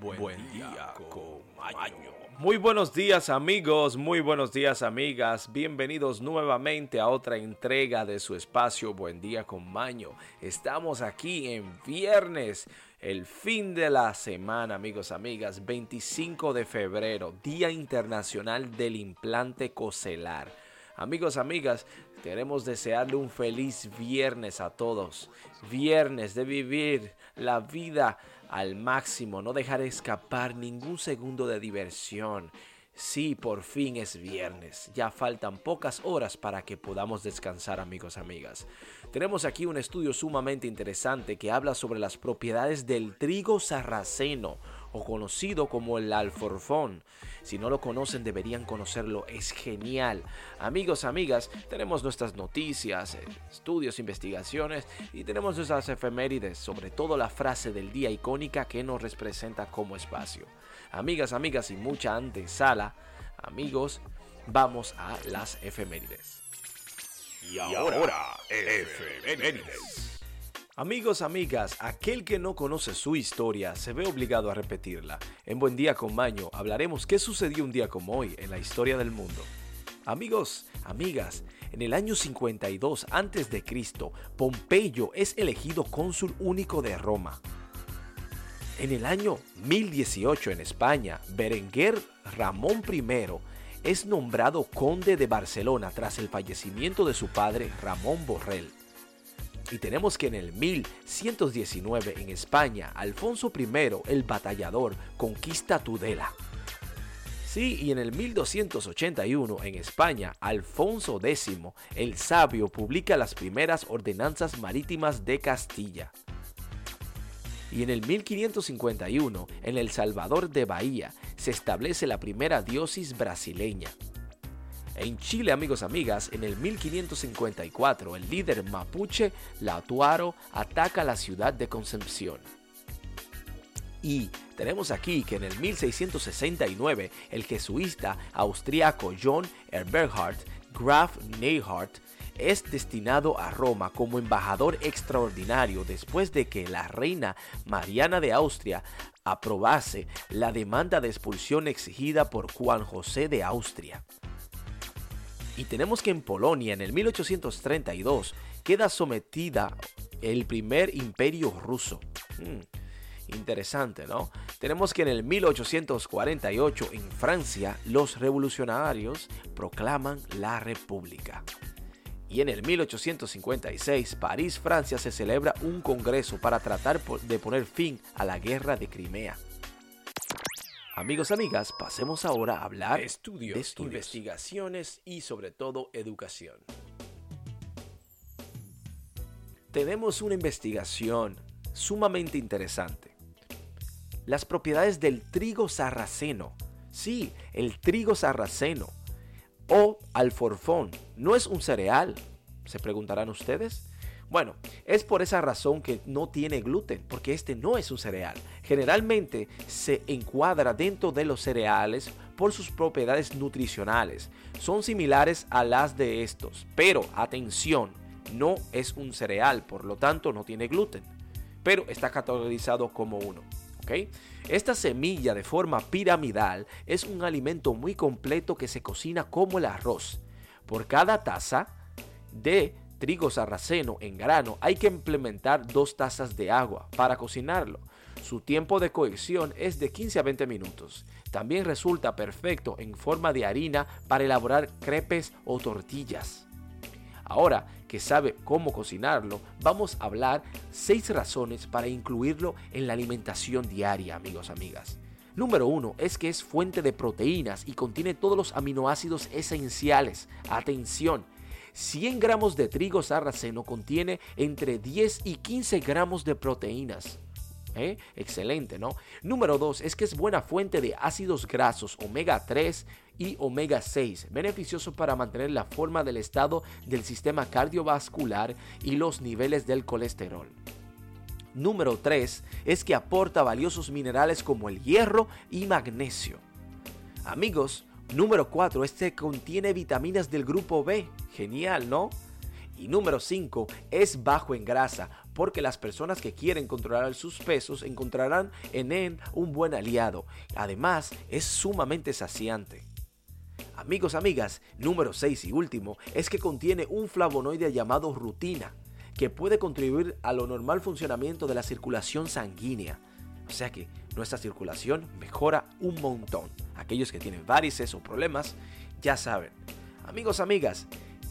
Buen, día, con Maño. Muy buenos días amigos, muy buenos días amigas, bienvenidos nuevamente a otra entrega de su espacio Buen día con Maño. Estamos aquí en viernes, el fin de la semana amigos, amigas, 25 de febrero, Día Internacional del Implante Cocelar. Amigos, amigas, queremos desearle un feliz viernes a todos. Viernes de vivir la vida al máximo, no dejar escapar ningún segundo de diversión. Sí, por fin es viernes. Ya faltan pocas horas para que podamos descansar, amigos, amigas. Tenemos aquí un estudio sumamente interesante que habla sobre las propiedades del trigo sarraceno, o conocido como el alforfón. Si no lo conocen, deberían conocerlo. Es genial. Amigos, amigas, tenemos nuestras noticias, estudios, investigaciones y tenemos nuestras efemérides, sobre todo la frase del día icónica que nos representa como espacio. Amigas, amigas y mucha antesala, amigos, vamos a las efemérides. Y ahora, efemérides. Amigos, amigas, aquel que no conoce su historia se ve obligado a repetirla. En Buen Día con Maño hablaremos qué sucedió un día como hoy en la historia del mundo. Amigos, amigas, en el año 52 a.C., Pompeyo es elegido cónsul único de Roma. En el año 1018 en España, Berenguer Ramón I es nombrado conde de Barcelona tras el fallecimiento de su padre Ramón Borrell. Y tenemos que en el 1119 en España, Alfonso I el batallador conquista Tudela. Sí, y en el 1281 en España, Alfonso X el sabio publica las primeras ordenanzas marítimas de Castilla y en el 1551, en El Salvador de Bahía, se establece la primera diócesis brasileña. En Chile, amigos amigas, en el 1554, el líder mapuche Latuaro ataca la ciudad de Concepción. Y tenemos aquí que en el 1669, el jesuita austriaco John Eberhard Graf Neyhardt es destinado a Roma como embajador extraordinario después de que la reina Mariana de Austria aprobase la demanda de expulsión exigida por Juan José de Austria. Y tenemos que en Polonia en el 1832 queda sometida el primer imperio ruso. Hmm, interesante, ¿no? Tenemos que en el 1848 en Francia los revolucionarios proclaman la república y en el 1856, París, Francia, se celebra un congreso para tratar de poner fin a la guerra de Crimea. Amigos, amigas, pasemos ahora a hablar estudios, de investigaciones y sobre todo educación. Tenemos una investigación sumamente interesante. Las propiedades del trigo sarraceno. Sí, el trigo sarraceno o alforfón no es un cereal, se preguntarán ustedes. Bueno, es por esa razón que no tiene gluten, porque este no es un cereal. Generalmente se encuadra dentro de los cereales por sus propiedades nutricionales. Son similares a las de estos, pero atención, no es un cereal, por lo tanto no tiene gluten, pero está categorizado como uno. Esta semilla de forma piramidal es un alimento muy completo que se cocina como el arroz. Por cada taza de trigo sarraceno en grano hay que implementar dos tazas de agua para cocinarlo. Su tiempo de cocción es de 15 a 20 minutos. También resulta perfecto en forma de harina para elaborar crepes o tortillas. Ahora que sabe cómo cocinarlo, vamos a hablar seis razones para incluirlo en la alimentación diaria, amigos, amigas. Número uno es que es fuente de proteínas y contiene todos los aminoácidos esenciales. Atención, 100 gramos de trigo sarraceno contiene entre 10 y 15 gramos de proteínas. ¿Eh? Excelente, ¿no? Número 2 es que es buena fuente de ácidos grasos omega 3 y omega 6, beneficioso para mantener la forma del estado del sistema cardiovascular y los niveles del colesterol. Número 3 es que aporta valiosos minerales como el hierro y magnesio. Amigos, número 4 este contiene vitaminas del grupo B. Genial, ¿no? Y número 5 es bajo en grasa, porque las personas que quieren controlar sus pesos encontrarán en él un buen aliado. Además, es sumamente saciante. Amigos, amigas, número 6 y último es que contiene un flavonoide llamado rutina, que puede contribuir a lo normal funcionamiento de la circulación sanguínea. O sea que nuestra circulación mejora un montón. Aquellos que tienen varices o problemas, ya saben. Amigos, amigas,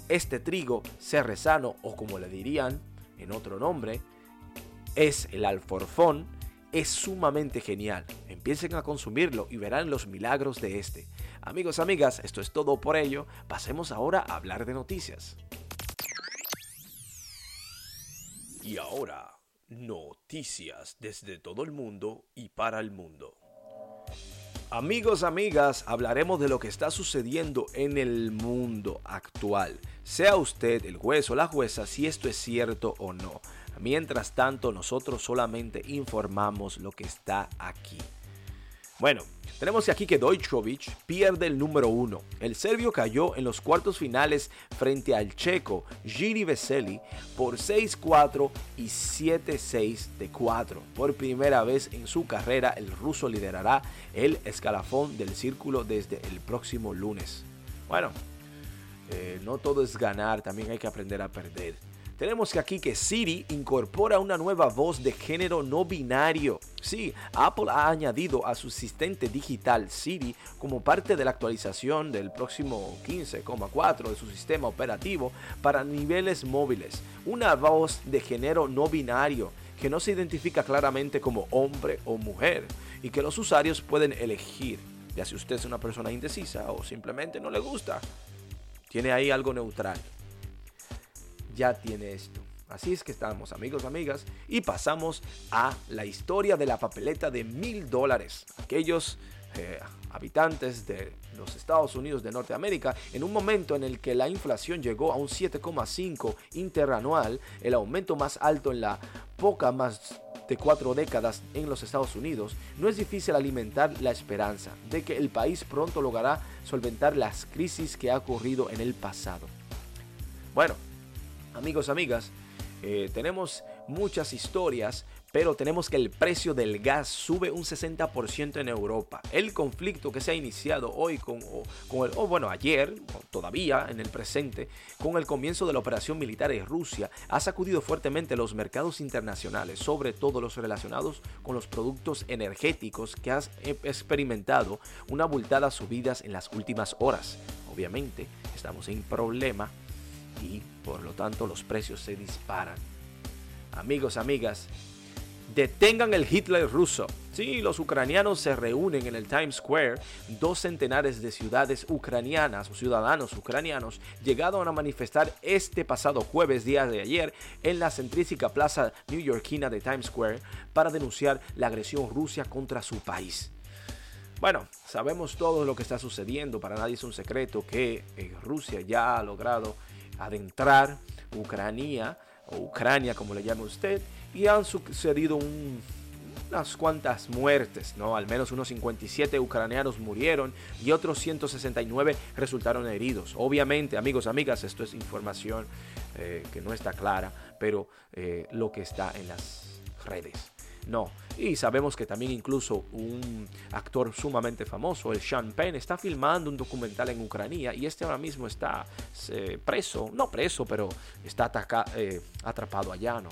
este trigo cerrezano o como le dirían en otro nombre, es el alforfón, es sumamente genial. Empiecen a consumirlo y verán los milagros de este. Amigos, amigas, esto es todo por ello. Pasemos ahora a hablar de noticias. Y ahora, noticias desde todo el mundo y para el mundo. Amigos, amigas, hablaremos de lo que está sucediendo en el mundo actual. Sea usted el juez o la jueza si esto es cierto o no. Mientras tanto, nosotros solamente informamos lo que está aquí. Bueno, tenemos aquí que Dojkovic pierde el número uno. El serbio cayó en los cuartos finales frente al checo Giri Veseli por 6-4 y 7-6 de 4. Por primera vez en su carrera, el ruso liderará el escalafón del círculo desde el próximo lunes. Bueno, eh, no todo es ganar, también hay que aprender a perder. Tenemos que aquí que Siri incorpora una nueva voz de género no binario. Sí, Apple ha añadido a su asistente digital Siri como parte de la actualización del próximo 15,4 de su sistema operativo para niveles móviles. Una voz de género no binario que no se identifica claramente como hombre o mujer y que los usuarios pueden elegir, ya si usted es una persona indecisa o simplemente no le gusta. Tiene ahí algo neutral ya tiene esto. Así es que estamos, amigos, amigas, y pasamos a la historia de la papeleta de mil dólares. Aquellos eh, habitantes de los Estados Unidos de Norteamérica, en un momento en el que la inflación llegó a un 7,5 interanual, el aumento más alto en la poca más de cuatro décadas en los Estados Unidos, no es difícil alimentar la esperanza de que el país pronto logrará solventar las crisis que ha ocurrido en el pasado. Bueno, Amigos, amigas, eh, tenemos muchas historias, pero tenemos que el precio del gas sube un 60% en Europa. El conflicto que se ha iniciado hoy con, o, el, bueno, ayer, todavía en el presente, con el comienzo de la operación militar en Rusia, ha sacudido fuertemente los mercados internacionales, sobre todo los relacionados con los productos energéticos que han experimentado una abultada subidas en las últimas horas. Obviamente, estamos en problema y por lo tanto los precios se disparan. Amigos, amigas, detengan el Hitler ruso. Sí, los ucranianos se reúnen en el Times Square. Dos centenares de ciudades ucranianas o ciudadanos ucranianos llegaron a manifestar este pasado jueves, día de ayer, en la centrífica plaza newyorkina de Times Square para denunciar la agresión rusa contra su país. Bueno, sabemos todo lo que está sucediendo, para nadie es un secreto que eh, Rusia ya ha logrado adentrar Ucrania o Ucrania como le llama usted y han sucedido unas cuantas muertes, ¿no? Al menos unos 57 ucranianos murieron y otros 169 resultaron heridos. Obviamente, amigos, amigas, esto es información eh, que no está clara, pero eh, lo que está en las redes. No. Y sabemos que también incluso un actor sumamente famoso, el Sean Penn, está filmando un documental en Ucrania y este ahora mismo está eh, preso, no preso, pero está eh, atrapado allá, ¿no?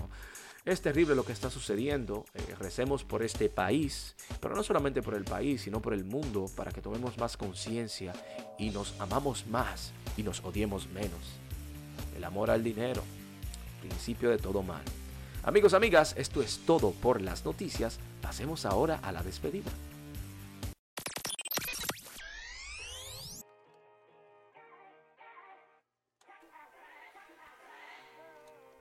Es terrible lo que está sucediendo. Eh, recemos por este país, pero no solamente por el país, sino por el mundo, para que tomemos más conciencia y nos amamos más y nos odiemos menos. El amor al dinero, principio de todo mal. Amigos, amigas, esto es todo por las noticias. Pasemos ahora a la despedida.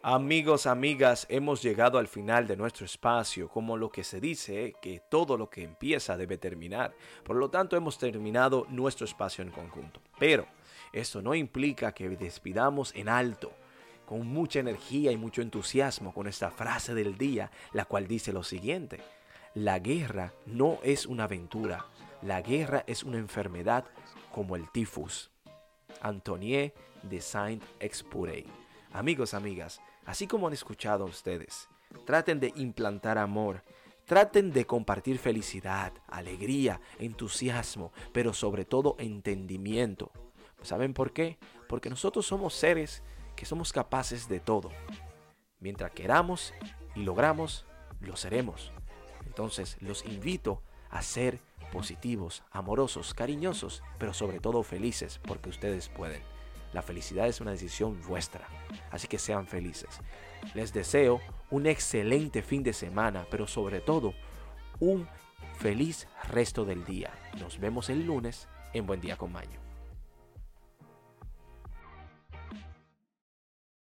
Amigos, amigas, hemos llegado al final de nuestro espacio, como lo que se dice que todo lo que empieza debe terminar. Por lo tanto, hemos terminado nuestro espacio en conjunto. Pero esto no implica que despidamos en alto con mucha energía y mucho entusiasmo con esta frase del día, la cual dice lo siguiente. La guerra no es una aventura, la guerra es una enfermedad como el tifus. Antonier de Saint-Exupéry. Amigos, amigas, así como han escuchado ustedes, traten de implantar amor, traten de compartir felicidad, alegría, entusiasmo, pero sobre todo entendimiento. ¿Saben por qué? Porque nosotros somos seres que somos capaces de todo. Mientras queramos y logramos, lo seremos. Entonces los invito a ser positivos, amorosos, cariñosos, pero sobre todo felices, porque ustedes pueden. La felicidad es una decisión vuestra, así que sean felices. Les deseo un excelente fin de semana, pero sobre todo un feliz resto del día. Nos vemos el lunes en Buen Día con Maño.